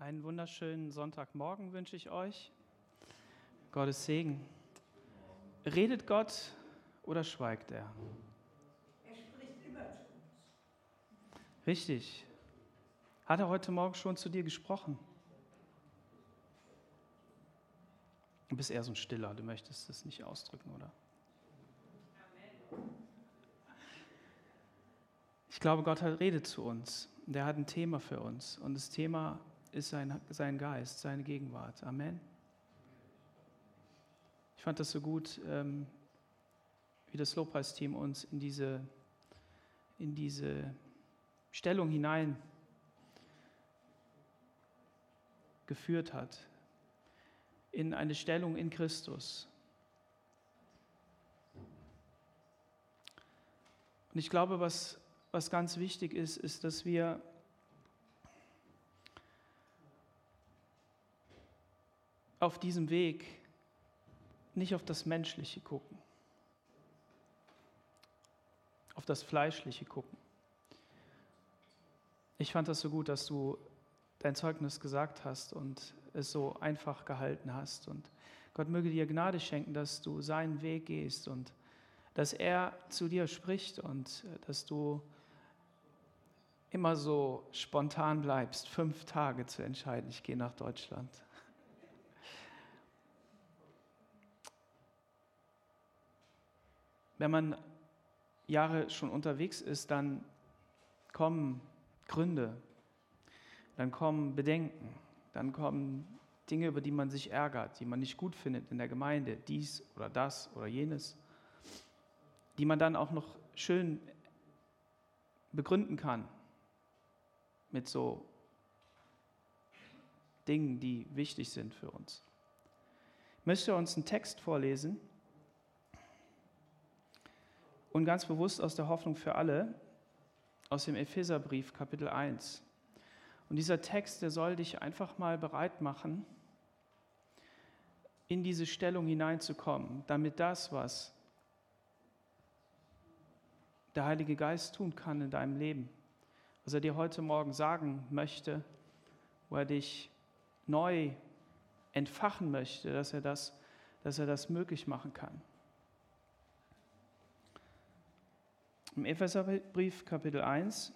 Einen wunderschönen Sonntagmorgen wünsche ich euch. Gottes Segen. Redet Gott oder schweigt er? Er spricht immer zu uns. Richtig. Hat er heute Morgen schon zu dir gesprochen? Du bist eher so ein Stiller, du möchtest es nicht ausdrücken, oder? Ich glaube, Gott hat redet zu uns. Der hat ein Thema für uns. Und das Thema ist sein, sein Geist, seine Gegenwart. Amen. Ich fand das so gut, ähm, wie das Lobpreisteam uns in diese, in diese Stellung hinein geführt hat, in eine Stellung in Christus. Und ich glaube, was, was ganz wichtig ist, ist, dass wir auf diesem Weg nicht auf das Menschliche gucken, auf das Fleischliche gucken. Ich fand das so gut, dass du dein Zeugnis gesagt hast und es so einfach gehalten hast. Und Gott möge dir Gnade schenken, dass du seinen Weg gehst und dass er zu dir spricht und dass du immer so spontan bleibst, fünf Tage zu entscheiden, ich gehe nach Deutschland. Wenn man Jahre schon unterwegs ist, dann kommen Gründe, dann kommen Bedenken, dann kommen Dinge, über die man sich ärgert, die man nicht gut findet in der Gemeinde, dies oder das oder jenes, die man dann auch noch schön begründen kann mit so Dingen, die wichtig sind für uns. Ich möchte uns einen Text vorlesen und ganz bewusst aus der Hoffnung für alle, aus dem Epheserbrief Kapitel 1. Und dieser Text, der soll dich einfach mal bereit machen, in diese Stellung hineinzukommen, damit das, was der Heilige Geist tun kann in deinem Leben, was er dir heute Morgen sagen möchte, wo er dich neu entfachen möchte, dass er das, dass er das möglich machen kann. Im Epheserbrief Kapitel 1.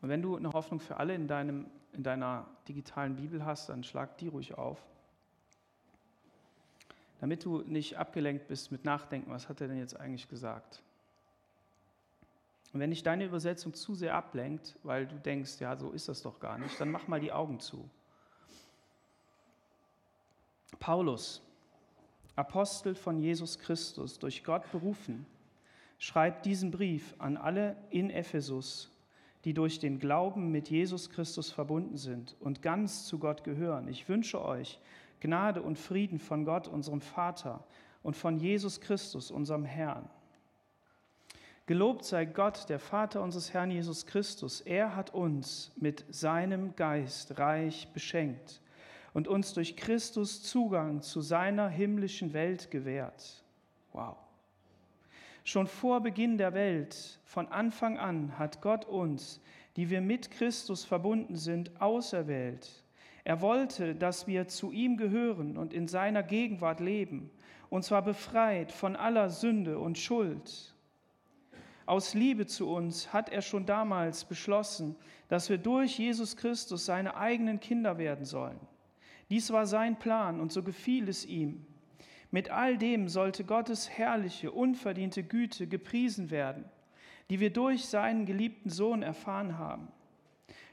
Und wenn du eine Hoffnung für alle in, deinem, in deiner digitalen Bibel hast, dann schlag die ruhig auf. Damit du nicht abgelenkt bist mit Nachdenken, was hat er denn jetzt eigentlich gesagt? Und wenn dich deine Übersetzung zu sehr ablenkt, weil du denkst, ja, so ist das doch gar nicht, dann mach mal die Augen zu. Paulus, Apostel von Jesus Christus, durch Gott berufen, schreibt diesen Brief an alle in Ephesus, die durch den Glauben mit Jesus Christus verbunden sind und ganz zu Gott gehören. Ich wünsche euch Gnade und Frieden von Gott, unserem Vater, und von Jesus Christus, unserem Herrn. Gelobt sei Gott, der Vater unseres Herrn Jesus Christus. Er hat uns mit seinem Geist reich beschenkt und uns durch Christus Zugang zu seiner himmlischen Welt gewährt. Wow. Schon vor Beginn der Welt, von Anfang an, hat Gott uns, die wir mit Christus verbunden sind, auserwählt. Er wollte, dass wir zu ihm gehören und in seiner Gegenwart leben, und zwar befreit von aller Sünde und Schuld. Aus Liebe zu uns hat er schon damals beschlossen, dass wir durch Jesus Christus seine eigenen Kinder werden sollen. Dies war sein Plan und so gefiel es ihm. Mit all dem sollte Gottes herrliche, unverdiente Güte gepriesen werden, die wir durch seinen geliebten Sohn erfahren haben.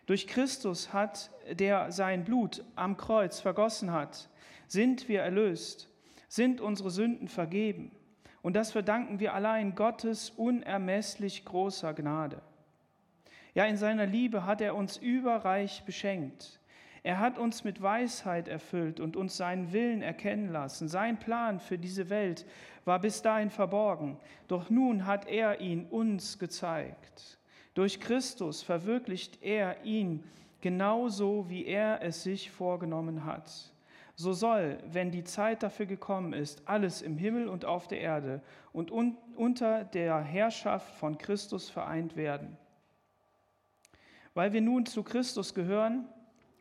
Durch Christus hat, der sein Blut am Kreuz vergossen hat, sind wir erlöst, sind unsere Sünden vergeben. Und das verdanken wir allein Gottes unermesslich großer Gnade. Ja, in seiner Liebe hat er uns überreich beschenkt. Er hat uns mit Weisheit erfüllt und uns seinen Willen erkennen lassen. Sein Plan für diese Welt war bis dahin verborgen, doch nun hat er ihn uns gezeigt. Durch Christus verwirklicht er ihn genauso, wie er es sich vorgenommen hat. So soll, wenn die Zeit dafür gekommen ist, alles im Himmel und auf der Erde und un unter der Herrschaft von Christus vereint werden. Weil wir nun zu Christus gehören,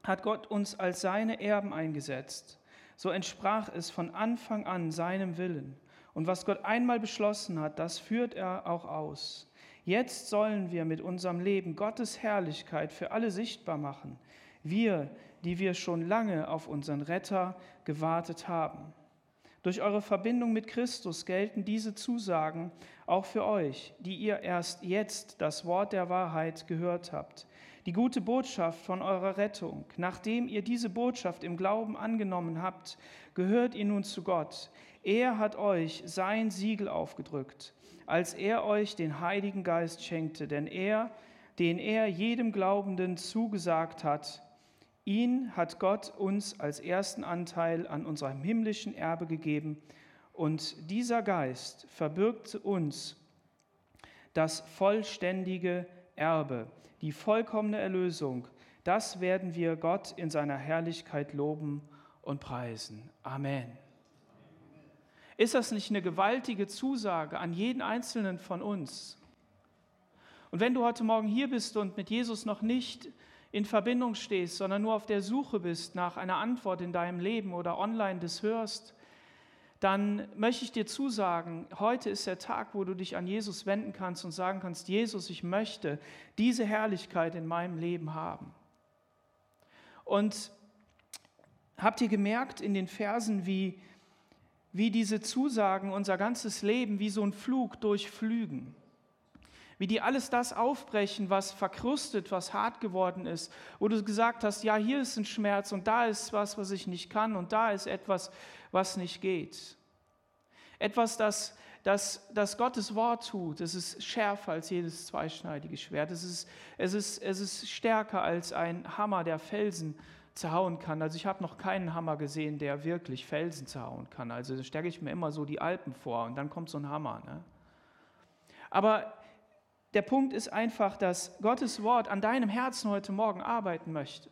hat Gott uns als seine Erben eingesetzt. So entsprach es von Anfang an seinem Willen. Und was Gott einmal beschlossen hat, das führt er auch aus. Jetzt sollen wir mit unserem Leben Gottes Herrlichkeit für alle sichtbar machen. Wir, die wir schon lange auf unseren Retter gewartet haben. Durch eure Verbindung mit Christus gelten diese Zusagen auch für euch, die ihr erst jetzt das Wort der Wahrheit gehört habt. Die gute Botschaft von eurer Rettung. Nachdem ihr diese Botschaft im Glauben angenommen habt, gehört ihr nun zu Gott. Er hat euch sein Siegel aufgedrückt, als er euch den Heiligen Geist schenkte, denn er, den er jedem Glaubenden zugesagt hat, ihn hat Gott uns als ersten Anteil an unserem himmlischen Erbe gegeben. Und dieser Geist verbirgt uns das vollständige Erbe, die vollkommene Erlösung. Das werden wir Gott in seiner Herrlichkeit loben und preisen. Amen. Ist das nicht eine gewaltige Zusage an jeden Einzelnen von uns? Und wenn du heute Morgen hier bist und mit Jesus noch nicht in Verbindung stehst, sondern nur auf der Suche bist nach einer Antwort in deinem Leben oder online das hörst, dann möchte ich dir zusagen, heute ist der Tag, wo du dich an Jesus wenden kannst und sagen kannst, Jesus, ich möchte diese Herrlichkeit in meinem Leben haben. Und habt ihr gemerkt in den Versen, wie wie diese Zusagen unser ganzes Leben wie so ein Flug durchflügen. Wie die alles das aufbrechen, was verkrustet, was hart geworden ist, wo du gesagt hast, ja, hier ist ein Schmerz und da ist was, was ich nicht kann und da ist etwas, was nicht geht. Etwas, das, das, das Gottes Wort tut, es ist schärfer als jedes zweischneidige Schwert. Es ist, es, ist, es ist stärker als ein Hammer, der Felsen zerhauen kann. Also ich habe noch keinen Hammer gesehen, der wirklich Felsen zerhauen kann. Also da stelle ich mir immer so die Alpen vor und dann kommt so ein Hammer. Ne? Aber der Punkt ist einfach, dass Gottes Wort an deinem Herzen heute Morgen arbeiten möchte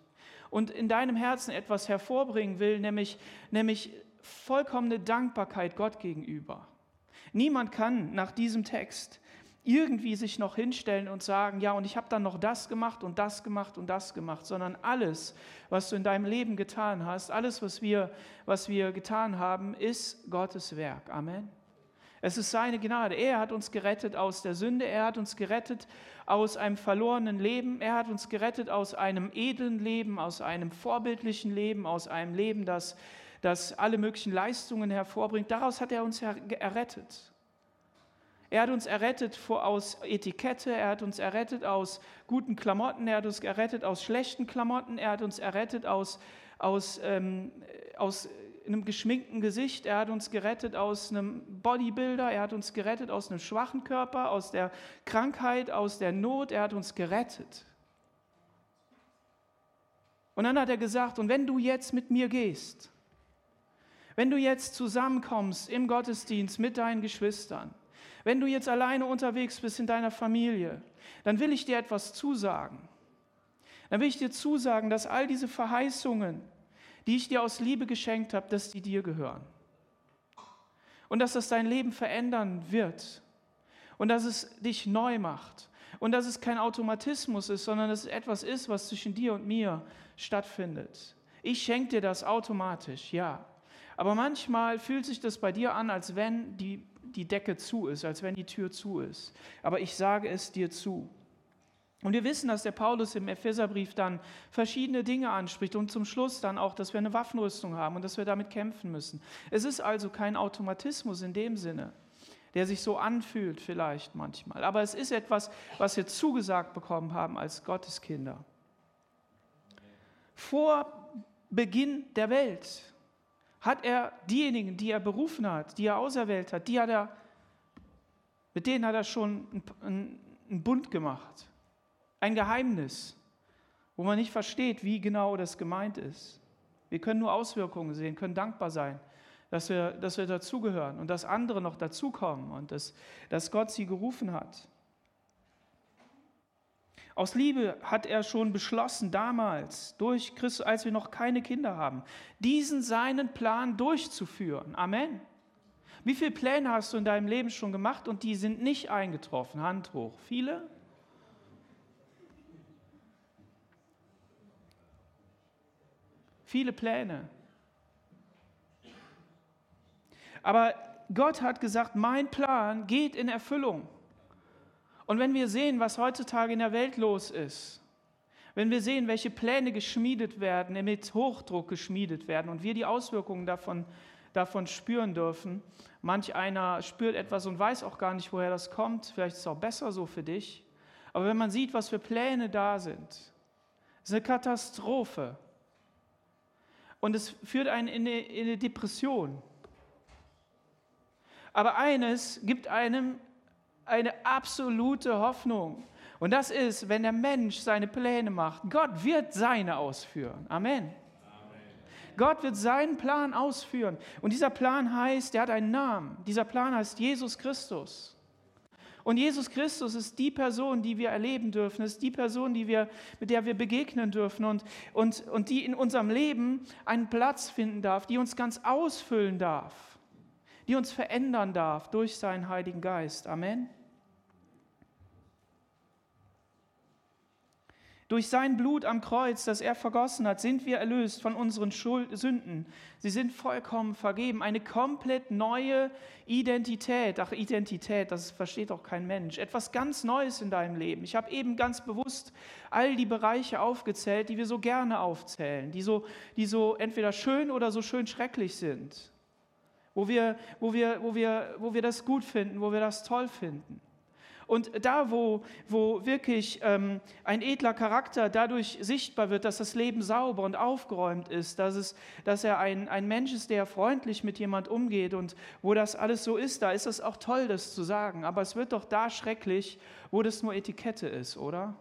und in deinem Herzen etwas hervorbringen will, nämlich, nämlich vollkommene Dankbarkeit Gott gegenüber. Niemand kann nach diesem Text irgendwie sich noch hinstellen und sagen, ja, und ich habe dann noch das gemacht und das gemacht und das gemacht, sondern alles, was du in deinem Leben getan hast, alles, was wir, was wir getan haben, ist Gottes Werk. Amen. Es ist seine Gnade. Er hat uns gerettet aus der Sünde, er hat uns gerettet aus einem verlorenen Leben, er hat uns gerettet aus einem edlen Leben, aus einem vorbildlichen Leben, aus einem Leben, das, das alle möglichen Leistungen hervorbringt. Daraus hat er uns errettet. Er hat uns errettet aus Etikette, er hat uns errettet aus guten Klamotten, er hat uns errettet aus schlechten Klamotten, er hat uns errettet aus, aus, ähm, aus einem geschminkten Gesicht, er hat uns gerettet aus einem Bodybuilder, er hat uns gerettet aus einem schwachen Körper, aus der Krankheit, aus der Not, er hat uns gerettet. Und dann hat er gesagt, und wenn du jetzt mit mir gehst, wenn du jetzt zusammenkommst im Gottesdienst mit deinen Geschwistern, wenn du jetzt alleine unterwegs bist in deiner Familie, dann will ich dir etwas zusagen. Dann will ich dir zusagen, dass all diese Verheißungen, die ich dir aus Liebe geschenkt habe, dass die dir gehören. Und dass das dein Leben verändern wird. Und dass es dich neu macht. Und dass es kein Automatismus ist, sondern dass es etwas ist, was zwischen dir und mir stattfindet. Ich schenke dir das automatisch, ja. Aber manchmal fühlt sich das bei dir an, als wenn die die Decke zu ist, als wenn die Tür zu ist. Aber ich sage es dir zu. Und wir wissen, dass der Paulus im Epheserbrief dann verschiedene Dinge anspricht und zum Schluss dann auch, dass wir eine Waffenrüstung haben und dass wir damit kämpfen müssen. Es ist also kein Automatismus in dem Sinne, der sich so anfühlt vielleicht manchmal. Aber es ist etwas, was wir zugesagt bekommen haben als Gotteskinder. Vor Beginn der Welt hat er diejenigen, die er berufen hat, die er auserwählt hat, die hat er, mit denen hat er schon einen Bund gemacht. Ein Geheimnis, wo man nicht versteht, wie genau das gemeint ist. Wir können nur Auswirkungen sehen, können dankbar sein, dass wir, dass wir dazugehören und dass andere noch dazukommen und dass, dass Gott sie gerufen hat. Aus Liebe hat er schon beschlossen, damals, durch Christus, als wir noch keine Kinder haben, diesen seinen Plan durchzuführen. Amen. Wie viele Pläne hast du in deinem Leben schon gemacht und die sind nicht eingetroffen? Hand hoch. Viele? Viele Pläne. Aber Gott hat gesagt, mein Plan geht in Erfüllung. Und wenn wir sehen, was heutzutage in der Welt los ist, wenn wir sehen, welche Pläne geschmiedet werden, mit Hochdruck geschmiedet werden und wir die Auswirkungen davon, davon spüren dürfen, manch einer spürt etwas und weiß auch gar nicht, woher das kommt, vielleicht ist es auch besser so für dich, aber wenn man sieht, was für Pläne da sind, ist eine Katastrophe. Und es führt einen in eine, in eine Depression. Aber eines gibt einem eine absolute Hoffnung. Und das ist, wenn der Mensch seine Pläne macht, Gott wird seine ausführen. Amen. Amen. Gott wird seinen Plan ausführen. Und dieser Plan heißt, der hat einen Namen. Dieser Plan heißt Jesus Christus. Und Jesus Christus ist die Person, die wir erleben dürfen, ist die Person, die wir, mit der wir begegnen dürfen und, und, und die in unserem Leben einen Platz finden darf, die uns ganz ausfüllen darf, die uns verändern darf durch seinen Heiligen Geist. Amen. Durch sein Blut am Kreuz, das er vergossen hat, sind wir erlöst von unseren Schuld Sünden. Sie sind vollkommen vergeben. Eine komplett neue Identität. Ach, Identität, das versteht doch kein Mensch. Etwas ganz Neues in deinem Leben. Ich habe eben ganz bewusst all die Bereiche aufgezählt, die wir so gerne aufzählen, die so, die so entweder schön oder so schön schrecklich sind. Wo wir, wo, wir, wo, wir, wo wir das gut finden, wo wir das toll finden. Und da, wo, wo wirklich ähm, ein edler Charakter dadurch sichtbar wird, dass das Leben sauber und aufgeräumt ist, dass, es, dass er ein, ein Mensch ist, der freundlich mit jemand umgeht und wo das alles so ist, da ist es auch toll, das zu sagen. Aber es wird doch da schrecklich, wo das nur Etikette ist, oder?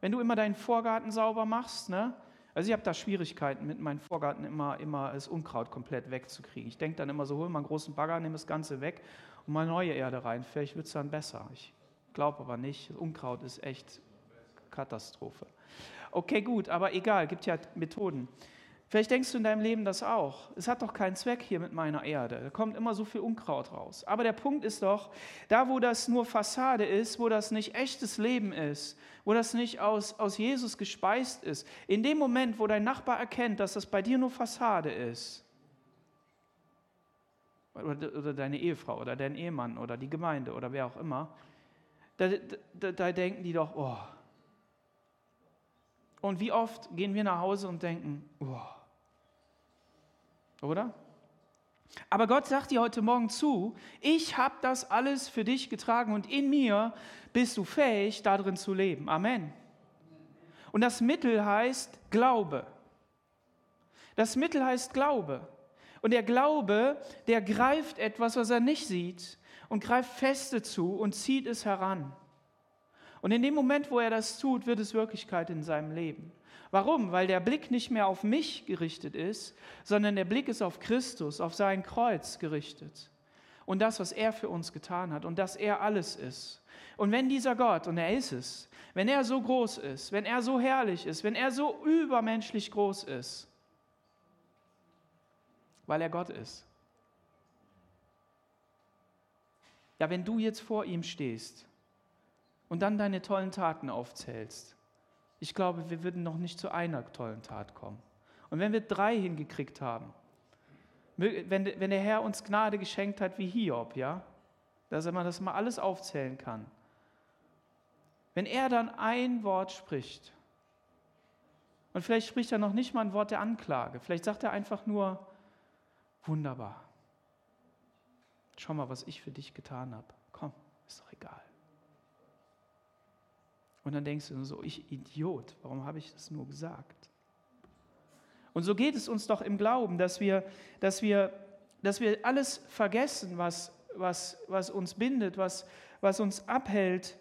Wenn du immer deinen Vorgarten sauber machst, ne? Also ich habe da Schwierigkeiten mit meinem Vorgarten immer, immer das Unkraut komplett wegzukriegen. Ich denke dann immer so, hol mal einen großen Bagger, nimm das Ganze weg und mal neue Erde rein. Vielleicht wird es dann besser. Ich glaube aber nicht. Unkraut ist echt Katastrophe. Okay, gut, aber egal, gibt ja Methoden. Vielleicht denkst du in deinem Leben das auch. Es hat doch keinen Zweck hier mit meiner Erde. Da kommt immer so viel Unkraut raus. Aber der Punkt ist doch, da wo das nur Fassade ist, wo das nicht echtes Leben ist, wo das nicht aus, aus Jesus gespeist ist, in dem Moment, wo dein Nachbar erkennt, dass das bei dir nur Fassade ist, oder, oder deine Ehefrau oder dein Ehemann oder die Gemeinde oder wer auch immer, da, da, da denken die doch, oh. Und wie oft gehen wir nach Hause und denken, oh. Oder? Aber Gott sagt dir heute Morgen zu, ich habe das alles für dich getragen und in mir bist du fähig, darin zu leben. Amen. Und das Mittel heißt Glaube. Das Mittel heißt Glaube. Und der Glaube, der greift etwas, was er nicht sieht und greift feste zu und zieht es heran. Und in dem Moment, wo er das tut, wird es Wirklichkeit in seinem Leben. Warum? Weil der Blick nicht mehr auf mich gerichtet ist, sondern der Blick ist auf Christus, auf sein Kreuz gerichtet. Und das, was er für uns getan hat und dass er alles ist. Und wenn dieser Gott, und er ist es, wenn er so groß ist, wenn er so herrlich ist, wenn er so übermenschlich groß ist, weil er Gott ist, Ja, wenn du jetzt vor ihm stehst und dann deine tollen Taten aufzählst, ich glaube, wir würden noch nicht zu einer tollen Tat kommen. Und wenn wir drei hingekriegt haben, wenn, wenn der Herr uns Gnade geschenkt hat wie Hiob, ja, dass man das mal alles aufzählen kann, wenn er dann ein Wort spricht, und vielleicht spricht er noch nicht mal ein Wort der Anklage, vielleicht sagt er einfach nur, wunderbar, schau mal, was ich für dich getan habe. Komm, ist doch egal. Und dann denkst du so, ich Idiot, warum habe ich das nur gesagt? Und so geht es uns doch im Glauben, dass wir, dass wir, dass wir alles vergessen, was, was, was uns bindet, was, was uns abhält,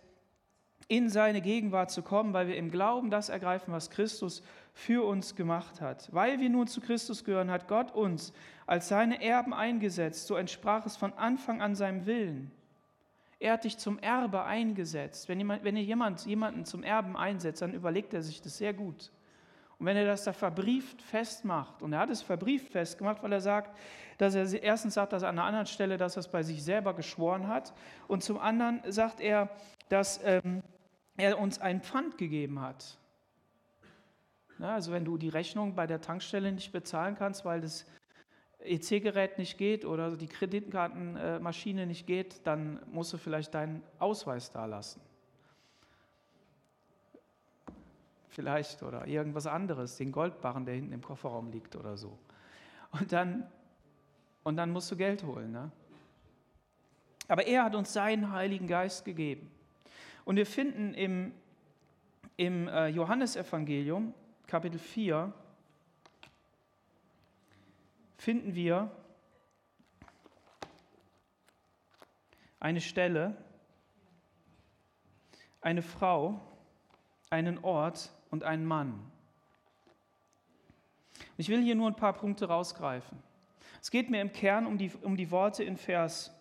in seine Gegenwart zu kommen, weil wir im Glauben das ergreifen, was Christus für uns gemacht hat. Weil wir nun zu Christus gehören, hat Gott uns als seine Erben eingesetzt. So entsprach es von Anfang an seinem Willen. Er hat dich zum Erbe eingesetzt. Wenn, jemand, wenn jemand jemanden zum Erben einsetzt, dann überlegt er sich das sehr gut. Und wenn er das da verbrieft festmacht, und er hat es verbrieft festgemacht, weil er sagt, dass er erstens sagt, dass er an einer anderen Stelle, dass er es bei sich selber geschworen hat, und zum anderen sagt er, dass ähm, er uns ein Pfand gegeben hat. Ne? Also wenn du die Rechnung bei der Tankstelle nicht bezahlen kannst, weil das EC-Gerät nicht geht oder die Kreditkartenmaschine nicht geht, dann musst du vielleicht deinen Ausweis da lassen. Vielleicht oder irgendwas anderes, den Goldbarren, der hinten im Kofferraum liegt oder so. Und dann, und dann musst du Geld holen. Ne? Aber er hat uns seinen Heiligen Geist gegeben. Und wir finden im, im äh, Johannesevangelium, Kapitel 4, finden wir eine Stelle, eine Frau, einen Ort und einen Mann. Ich will hier nur ein paar Punkte rausgreifen. Es geht mir im Kern um die, um die Worte in Vers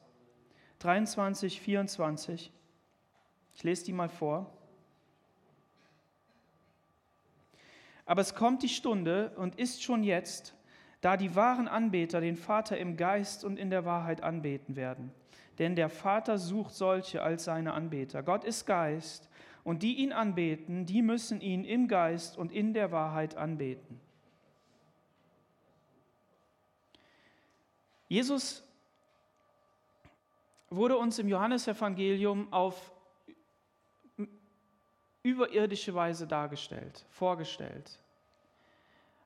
23, 24. Ich lese die mal vor. Aber es kommt die Stunde und ist schon jetzt, da die wahren Anbeter den Vater im Geist und in der Wahrheit anbeten werden. Denn der Vater sucht solche als seine Anbeter. Gott ist Geist und die ihn anbeten, die müssen ihn im Geist und in der Wahrheit anbeten. Jesus wurde uns im Johannesevangelium auf überirdische Weise dargestellt, vorgestellt.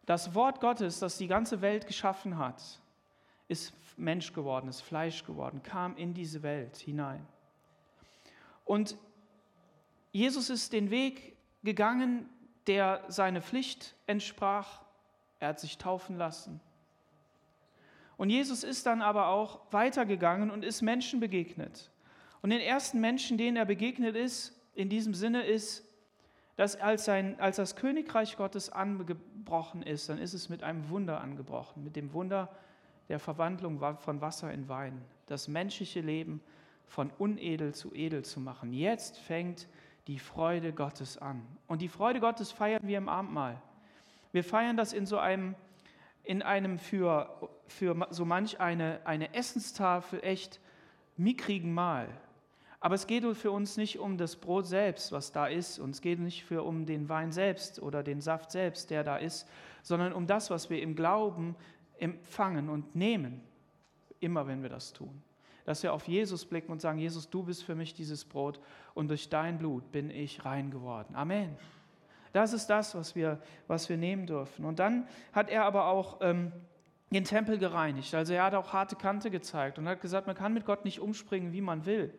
Das Wort Gottes, das die ganze Welt geschaffen hat, ist Mensch geworden, ist Fleisch geworden, kam in diese Welt hinein. Und Jesus ist den Weg gegangen, der seine Pflicht entsprach. Er hat sich taufen lassen. Und Jesus ist dann aber auch weitergegangen und ist Menschen begegnet. Und den ersten Menschen, denen er begegnet ist, in diesem Sinne ist, dass als, sein, als das Königreich Gottes angebrochen ist, dann ist es mit einem Wunder angebrochen, mit dem Wunder der Verwandlung von Wasser in Wein, das menschliche Leben von unedel zu edel zu machen. Jetzt fängt die Freude Gottes an. Und die Freude Gottes feiern wir im Abendmahl. Wir feiern das in so einem, in einem für, für so manch eine, eine Essenstafel echt mickrigen Mahl. Aber es geht für uns nicht um das Brot selbst, was da ist, und es geht nicht für, um den Wein selbst oder den Saft selbst, der da ist, sondern um das, was wir im Glauben empfangen und nehmen, immer wenn wir das tun. Dass wir auf Jesus blicken und sagen, Jesus, du bist für mich dieses Brot und durch dein Blut bin ich rein geworden. Amen. Das ist das, was wir, was wir nehmen dürfen. Und dann hat er aber auch ähm, den Tempel gereinigt. Also er hat auch harte Kante gezeigt und hat gesagt, man kann mit Gott nicht umspringen, wie man will.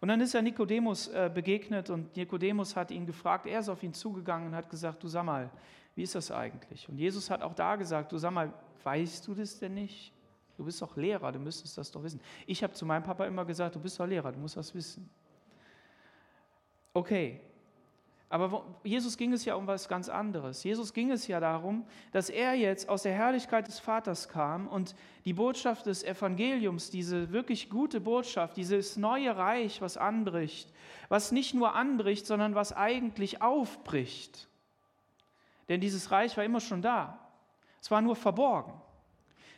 Und dann ist er Nikodemus äh, begegnet und Nikodemus hat ihn gefragt, er ist auf ihn zugegangen und hat gesagt, du sag mal, wie ist das eigentlich? Und Jesus hat auch da gesagt, du sag mal, weißt du das denn nicht? Du bist doch Lehrer, du müsstest das doch wissen. Ich habe zu meinem Papa immer gesagt, du bist doch Lehrer, du musst das wissen. Okay, aber Jesus ging es ja um was ganz anderes. Jesus ging es ja darum, dass er jetzt aus der Herrlichkeit des Vaters kam und die Botschaft des Evangeliums, diese wirklich gute Botschaft, dieses neue Reich, was anbricht, was nicht nur anbricht, sondern was eigentlich aufbricht. Denn dieses Reich war immer schon da. Es war nur verborgen.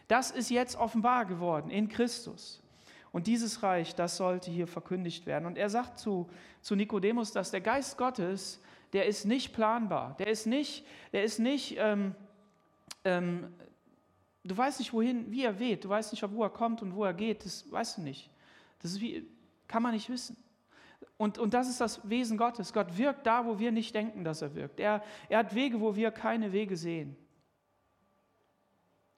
Das ist jetzt offenbar geworden in Christus. Und dieses Reich, das sollte hier verkündigt werden. Und er sagt zu, zu Nikodemus, dass der Geist Gottes, der ist nicht planbar. Der ist nicht, der ist nicht, ähm, ähm, du weißt nicht, wohin, wie er weht. Du weißt nicht, wo er kommt und wo er geht. Das weißt du nicht. Das wie, kann man nicht wissen. Und, und das ist das Wesen Gottes. Gott wirkt da, wo wir nicht denken, dass er wirkt. Er, er hat Wege, wo wir keine Wege sehen.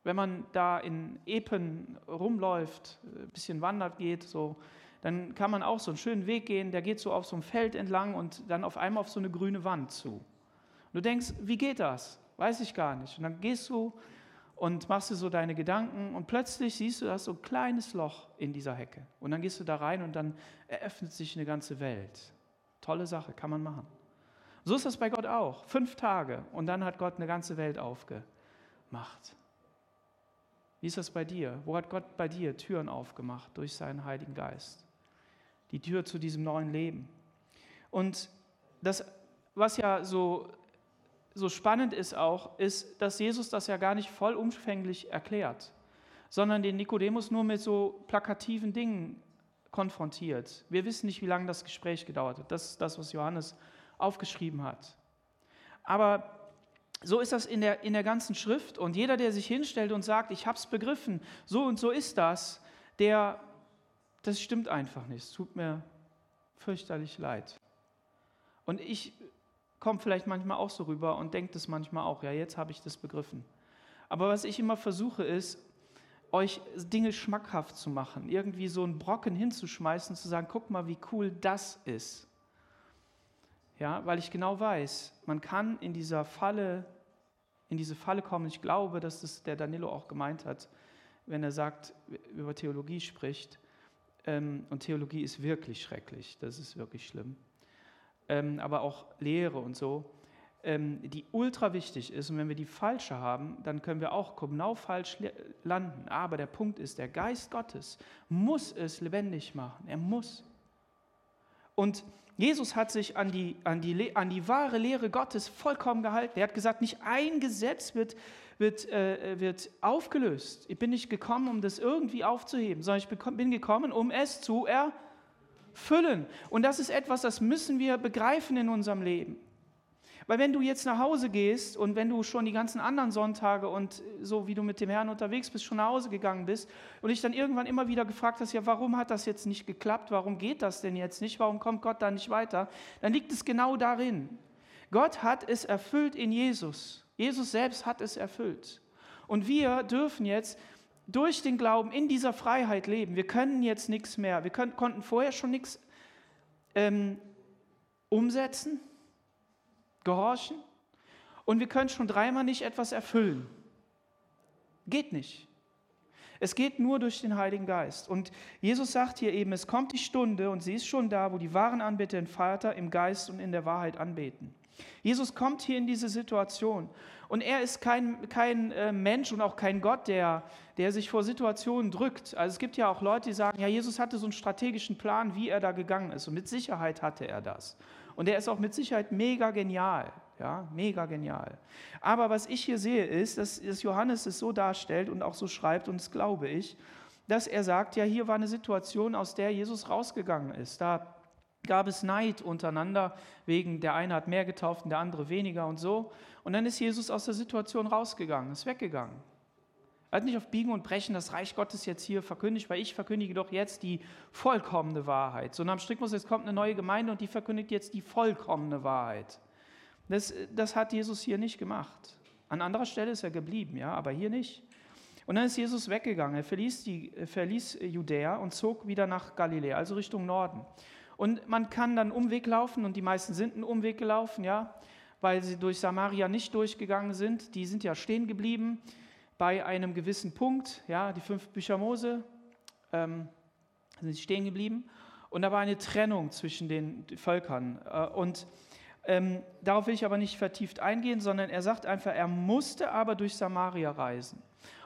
Wenn man da in Epen rumläuft, ein bisschen wandert geht, so, dann kann man auch so einen schönen Weg gehen, der geht so auf so einem Feld entlang und dann auf einmal auf so eine grüne Wand zu. Und du denkst, wie geht das? Weiß ich gar nicht. Und dann gehst du und machst dir so deine Gedanken und plötzlich siehst du, da so ein kleines Loch in dieser Hecke. Und dann gehst du da rein und dann eröffnet sich eine ganze Welt. Tolle Sache, kann man machen. So ist das bei Gott auch. Fünf Tage und dann hat Gott eine ganze Welt aufgemacht. Wie ist das bei dir? Wo hat Gott bei dir Türen aufgemacht durch seinen Heiligen Geist? Die Tür zu diesem neuen Leben. Und das, was ja so, so spannend ist auch, ist, dass Jesus das ja gar nicht vollumfänglich erklärt, sondern den Nikodemus nur mit so plakativen Dingen konfrontiert. Wir wissen nicht, wie lange das Gespräch gedauert hat. Das ist das, was Johannes aufgeschrieben hat. Aber so ist das in der, in der ganzen Schrift. Und jeder, der sich hinstellt und sagt, ich habe es begriffen, so und so ist das, der, das stimmt einfach nicht. Es tut mir fürchterlich leid. Und ich komme vielleicht manchmal auch so rüber und denke das manchmal auch, ja, jetzt habe ich das begriffen. Aber was ich immer versuche, ist, euch Dinge schmackhaft zu machen, irgendwie so einen Brocken hinzuschmeißen, zu sagen, guck mal, wie cool das ist. Ja, weil ich genau weiß, man kann in dieser Falle, in diese Falle kommen. Ich glaube, dass das der Danilo auch gemeint hat, wenn er sagt, über Theologie spricht. Ähm, und Theologie ist wirklich schrecklich, das ist wirklich schlimm. Ähm, aber auch Lehre und so ähm, die ultra wichtig ist. Und wenn wir die falsche haben, dann können wir auch genau falsch landen. Aber der Punkt ist, der Geist Gottes muss es lebendig machen. Er muss. Und Jesus hat sich an die, an die, an die wahre Lehre Gottes vollkommen gehalten. Er hat gesagt, nicht ein Gesetz wird, wird, äh, wird aufgelöst. Ich bin nicht gekommen, um das irgendwie aufzuheben, sondern ich bin gekommen, um es zu erfüllen. Und das ist etwas, das müssen wir begreifen in unserem Leben. Weil wenn du jetzt nach Hause gehst und wenn du schon die ganzen anderen Sonntage und so wie du mit dem Herrn unterwegs bist, schon nach Hause gegangen bist und dich dann irgendwann immer wieder gefragt hast, ja, warum hat das jetzt nicht geklappt? Warum geht das denn jetzt nicht? Warum kommt Gott da nicht weiter? Dann liegt es genau darin. Gott hat es erfüllt in Jesus. Jesus selbst hat es erfüllt. Und wir dürfen jetzt durch den Glauben in dieser Freiheit leben. Wir können jetzt nichts mehr. Wir können, konnten vorher schon nichts ähm, umsetzen gehorchen und wir können schon dreimal nicht etwas erfüllen. Geht nicht. Es geht nur durch den Heiligen Geist. Und Jesus sagt hier eben, es kommt die Stunde und sie ist schon da, wo die wahren Anbeter den Vater im Geist und in der Wahrheit anbeten. Jesus kommt hier in diese Situation und er ist kein, kein äh, Mensch und auch kein Gott, der, der sich vor Situationen drückt. Also es gibt ja auch Leute, die sagen, ja, Jesus hatte so einen strategischen Plan, wie er da gegangen ist und mit Sicherheit hatte er das. Und der ist auch mit Sicherheit mega genial. Ja, mega genial. Aber was ich hier sehe, ist, dass, dass Johannes es so darstellt und auch so schreibt, und das glaube ich, dass er sagt, ja, hier war eine Situation, aus der Jesus rausgegangen ist. Da gab es Neid untereinander, wegen der eine hat mehr getauft und der andere weniger und so. Und dann ist Jesus aus der Situation rausgegangen, ist weggegangen. Er hat nicht auf Biegen und Brechen das Reich Gottes jetzt hier verkündigt, weil ich verkündige doch jetzt die vollkommene Wahrheit. Sondern am Strickmus, jetzt kommt eine neue Gemeinde und die verkündigt jetzt die vollkommene Wahrheit. Das, das hat Jesus hier nicht gemacht. An anderer Stelle ist er geblieben, ja, aber hier nicht. Und dann ist Jesus weggegangen. Er verließ, die, verließ Judäa und zog wieder nach Galiläa, also Richtung Norden. Und man kann dann Umweg laufen und die meisten sind einen Umweg gelaufen, ja, weil sie durch Samaria nicht durchgegangen sind. Die sind ja stehen geblieben bei einem gewissen Punkt, ja, die fünf Bücher Mose, ähm, sind sie stehen geblieben. Und da war eine Trennung zwischen den Völkern. Äh, und ähm, darauf will ich aber nicht vertieft eingehen, sondern er sagt einfach, er musste aber durch Samaria reisen.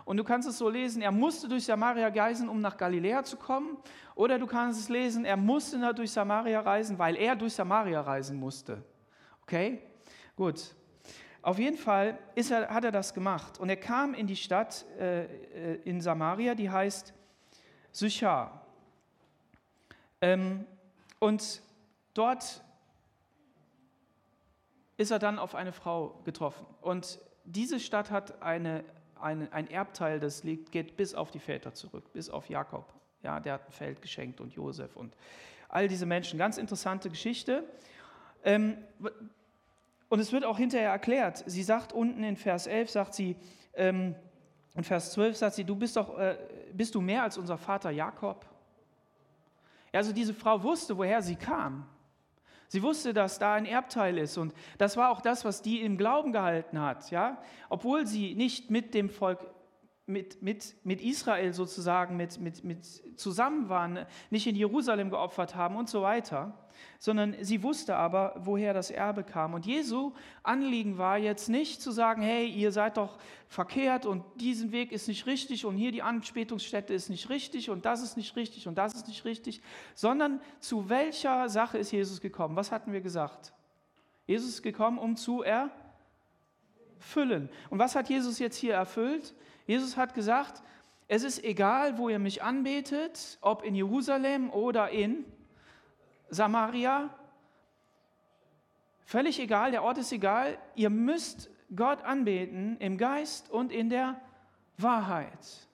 Und du kannst es so lesen, er musste durch Samaria reisen, um nach Galiläa zu kommen. Oder du kannst es lesen, er musste durch Samaria reisen, weil er durch Samaria reisen musste. Okay? Gut. Auf jeden Fall er, hat er das gemacht und er kam in die Stadt äh, äh, in Samaria, die heißt Sychar. Ähm, und dort ist er dann auf eine Frau getroffen. Und diese Stadt hat eine, eine, ein Erbteil, das liegt, geht bis auf die Väter zurück, bis auf Jakob. Ja, der hat ein Feld geschenkt und Josef und all diese Menschen. Ganz interessante Geschichte. Ähm, und es wird auch hinterher erklärt. Sie sagt unten in Vers 11, sagt sie, ähm, in Vers 12 sagt sie, du bist doch, äh, bist du mehr als unser Vater Jakob? Also diese Frau wusste, woher sie kam. Sie wusste, dass da ein Erbteil ist und das war auch das, was die im Glauben gehalten hat. Ja? Obwohl sie nicht mit dem Volk mit, mit, mit Israel sozusagen mit, mit, mit zusammen waren, nicht in Jerusalem geopfert haben und so weiter, sondern sie wusste aber, woher das Erbe kam. Und Jesu Anliegen war jetzt nicht zu sagen, hey, ihr seid doch verkehrt und diesen Weg ist nicht richtig und hier die Anspätungsstätte ist nicht richtig und das ist nicht richtig und das ist nicht richtig, sondern zu welcher Sache ist Jesus gekommen? Was hatten wir gesagt? Jesus ist gekommen, um zu erfüllen. Und was hat Jesus jetzt hier erfüllt? Jesus hat gesagt, es ist egal, wo ihr mich anbetet, ob in Jerusalem oder in Samaria. Völlig egal, der Ort ist egal. Ihr müsst Gott anbeten im Geist und in der Wahrheit.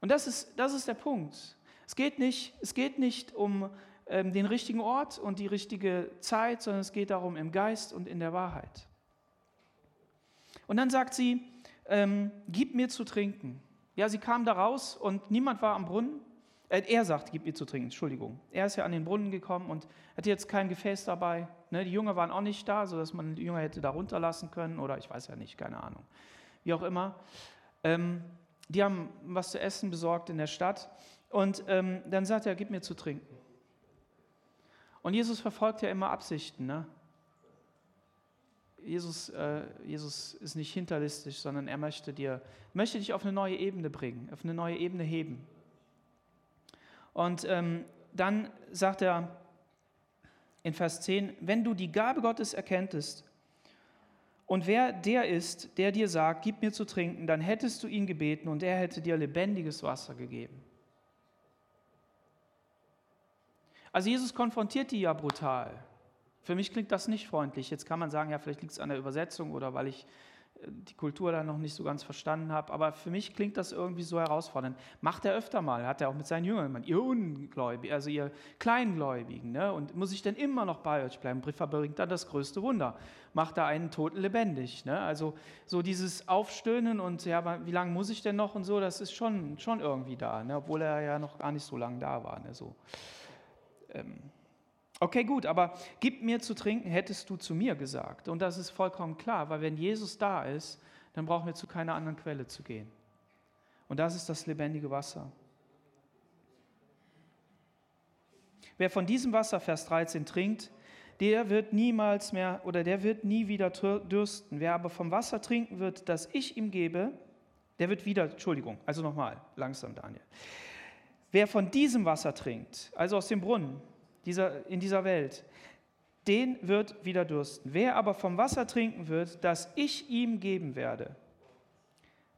Und das ist, das ist der Punkt. Es geht nicht, es geht nicht um ähm, den richtigen Ort und die richtige Zeit, sondern es geht darum im Geist und in der Wahrheit. Und dann sagt sie, ähm, gib mir zu trinken. Ja, sie kam da raus und niemand war am Brunnen. Äh, er sagt, gib mir zu trinken, Entschuldigung. Er ist ja an den Brunnen gekommen und hatte jetzt kein Gefäß dabei. Ne, die Jünger waren auch nicht da, sodass man die Jünger hätte da runterlassen können oder ich weiß ja nicht, keine Ahnung. Wie auch immer. Ähm, die haben was zu essen besorgt in der Stadt und ähm, dann sagt er, gib mir zu trinken. Und Jesus verfolgt ja immer Absichten. Ne? Jesus, äh, Jesus ist nicht hinterlistig, sondern er möchte, dir, möchte dich auf eine neue Ebene bringen, auf eine neue Ebene heben. Und ähm, dann sagt er in Vers 10, wenn du die Gabe Gottes erkenntest und wer der ist, der dir sagt, gib mir zu trinken, dann hättest du ihn gebeten und er hätte dir lebendiges Wasser gegeben. Also Jesus konfrontiert die ja brutal. Für mich klingt das nicht freundlich. Jetzt kann man sagen, ja, vielleicht liegt es an der Übersetzung oder weil ich äh, die Kultur da noch nicht so ganz verstanden habe. Aber für mich klingt das irgendwie so herausfordernd. Macht er öfter mal, hat er auch mit seinen Jüngern gemacht. Ihr Ungläubigen, also ihr Kleingläubigen. Ne? Und muss ich denn immer noch bei euch bleiben? Verbringt dann das größte Wunder. Macht er einen Toten lebendig. Ne? Also so dieses Aufstöhnen und ja, wie lange muss ich denn noch und so, das ist schon, schon irgendwie da. Ne? Obwohl er ja noch gar nicht so lange da war. Ne? So. Ähm Okay, gut, aber gib mir zu trinken, hättest du zu mir gesagt. Und das ist vollkommen klar, weil wenn Jesus da ist, dann brauchen wir zu keiner anderen Quelle zu gehen. Und das ist das lebendige Wasser. Wer von diesem Wasser, Vers 13, trinkt, der wird niemals mehr oder der wird nie wieder dürsten. Wer aber vom Wasser trinken wird, das ich ihm gebe, der wird wieder, Entschuldigung, also nochmal, langsam Daniel. Wer von diesem Wasser trinkt, also aus dem Brunnen, dieser, in dieser Welt, den wird wieder dürsten. Wer aber vom Wasser trinken wird, das ich ihm geben werde,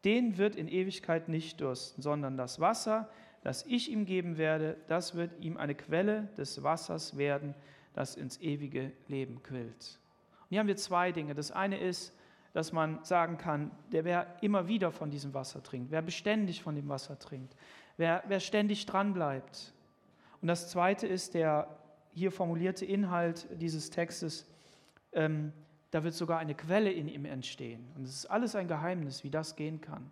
den wird in Ewigkeit nicht dürsten, sondern das Wasser, das ich ihm geben werde, das wird ihm eine Quelle des Wassers werden, das ins ewige Leben quillt. Und hier haben wir zwei Dinge. Das eine ist, dass man sagen kann, der wer immer wieder von diesem Wasser trinkt, wer beständig von dem Wasser trinkt, wer, wer ständig dran bleibt. Und das zweite ist der hier formulierte Inhalt dieses Textes, ähm, da wird sogar eine Quelle in ihm entstehen. Und es ist alles ein Geheimnis, wie das gehen kann.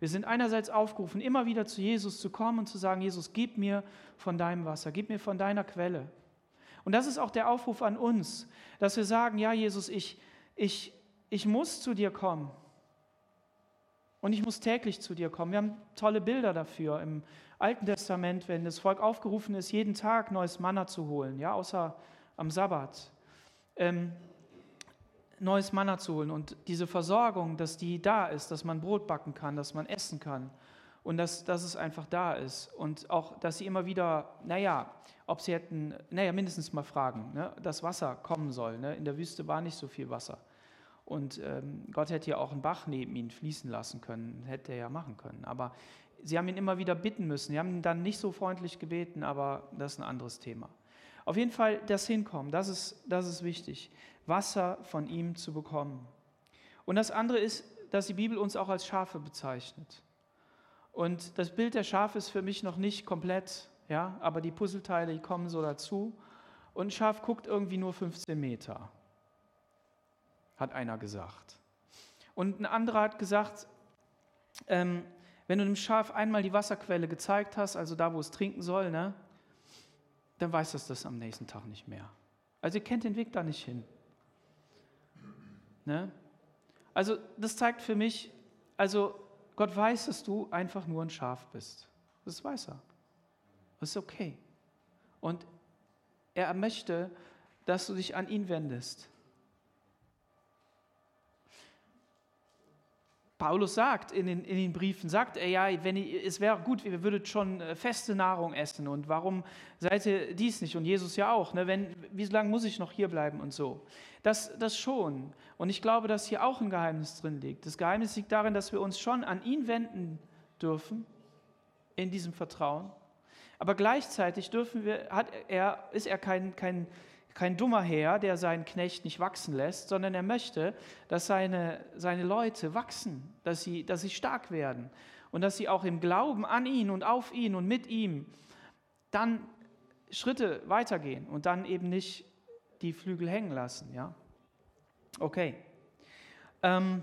Wir sind einerseits aufgerufen, immer wieder zu Jesus zu kommen und zu sagen, Jesus, gib mir von deinem Wasser, gib mir von deiner Quelle. Und das ist auch der Aufruf an uns, dass wir sagen, ja Jesus, ich, ich, ich muss zu dir kommen. Und ich muss täglich zu dir kommen. Wir haben tolle Bilder dafür im Alten Testament, wenn das Volk aufgerufen ist, jeden Tag neues Manna zu holen, ja, außer am Sabbat. Ähm, neues Manna zu holen und diese Versorgung, dass die da ist, dass man Brot backen kann, dass man essen kann und dass, dass es einfach da ist und auch, dass sie immer wieder, naja, ob sie hätten, naja, mindestens mal fragen, ne, dass Wasser kommen soll. Ne? In der Wüste war nicht so viel Wasser. Und ähm, Gott hätte ja auch einen Bach neben ihnen fließen lassen können, hätte er ja machen können. Aber sie haben ihn immer wieder bitten müssen. Sie haben ihn dann nicht so freundlich gebeten, aber das ist ein anderes Thema. Auf jeden Fall das Hinkommen, das ist, das ist wichtig. Wasser von ihm zu bekommen. Und das andere ist, dass die Bibel uns auch als Schafe bezeichnet. Und das Bild der Schafe ist für mich noch nicht komplett, ja, aber die Puzzleteile, die kommen so dazu. Und ein Schaf guckt irgendwie nur 15 Meter hat einer gesagt. Und ein anderer hat gesagt, ähm, wenn du dem Schaf einmal die Wasserquelle gezeigt hast, also da, wo es trinken soll, ne, dann weiß es das am nächsten Tag nicht mehr. Also ihr kennt den Weg da nicht hin. Ne? Also das zeigt für mich, also Gott weiß, dass du einfach nur ein Schaf bist. Das weiß er. Das ist okay. Und er möchte, dass du dich an ihn wendest. Paulus sagt in den, in den Briefen, sagt er ja, wenn ihr, es wäre gut, ihr würdet schon äh, feste Nahrung essen und warum seid ihr dies nicht? Und Jesus ja auch, ne? wenn, wie lange muss ich noch hier bleiben und so. Das, das schon. Und ich glaube, dass hier auch ein Geheimnis drin liegt. Das Geheimnis liegt darin, dass wir uns schon an ihn wenden dürfen, in diesem Vertrauen. Aber gleichzeitig dürfen wir, hat er, ist er kein, kein kein dummer Herr, der seinen Knecht nicht wachsen lässt, sondern er möchte, dass seine, seine Leute wachsen, dass sie, dass sie stark werden und dass sie auch im Glauben an ihn und auf ihn und mit ihm dann Schritte weitergehen und dann eben nicht die Flügel hängen lassen. Ja? Okay. Ähm,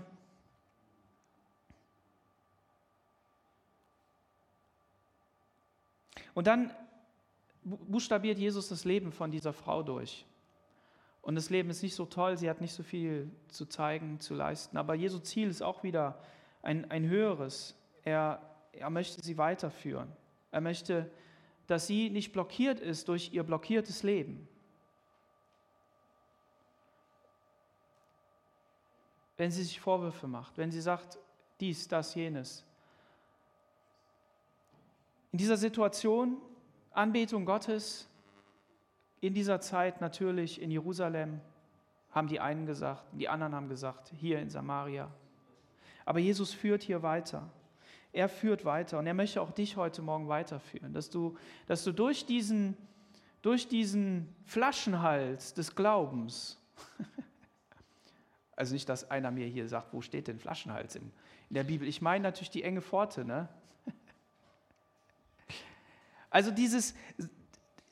und dann buchstabiert Jesus das Leben von dieser Frau durch. Und das Leben ist nicht so toll, sie hat nicht so viel zu zeigen, zu leisten. Aber Jesu Ziel ist auch wieder ein, ein höheres. Er, er möchte sie weiterführen. Er möchte, dass sie nicht blockiert ist durch ihr blockiertes Leben. Wenn sie sich Vorwürfe macht, wenn sie sagt, dies, das, jenes. In dieser Situation Anbetung Gottes in dieser Zeit natürlich in Jerusalem, haben die einen gesagt, die anderen haben gesagt, hier in Samaria. Aber Jesus führt hier weiter. Er führt weiter und er möchte auch dich heute Morgen weiterführen, dass du, dass du durch, diesen, durch diesen Flaschenhals des Glaubens, also nicht, dass einer mir hier sagt, wo steht denn Flaschenhals in, in der Bibel? Ich meine natürlich die enge Pforte, ne? Also dieses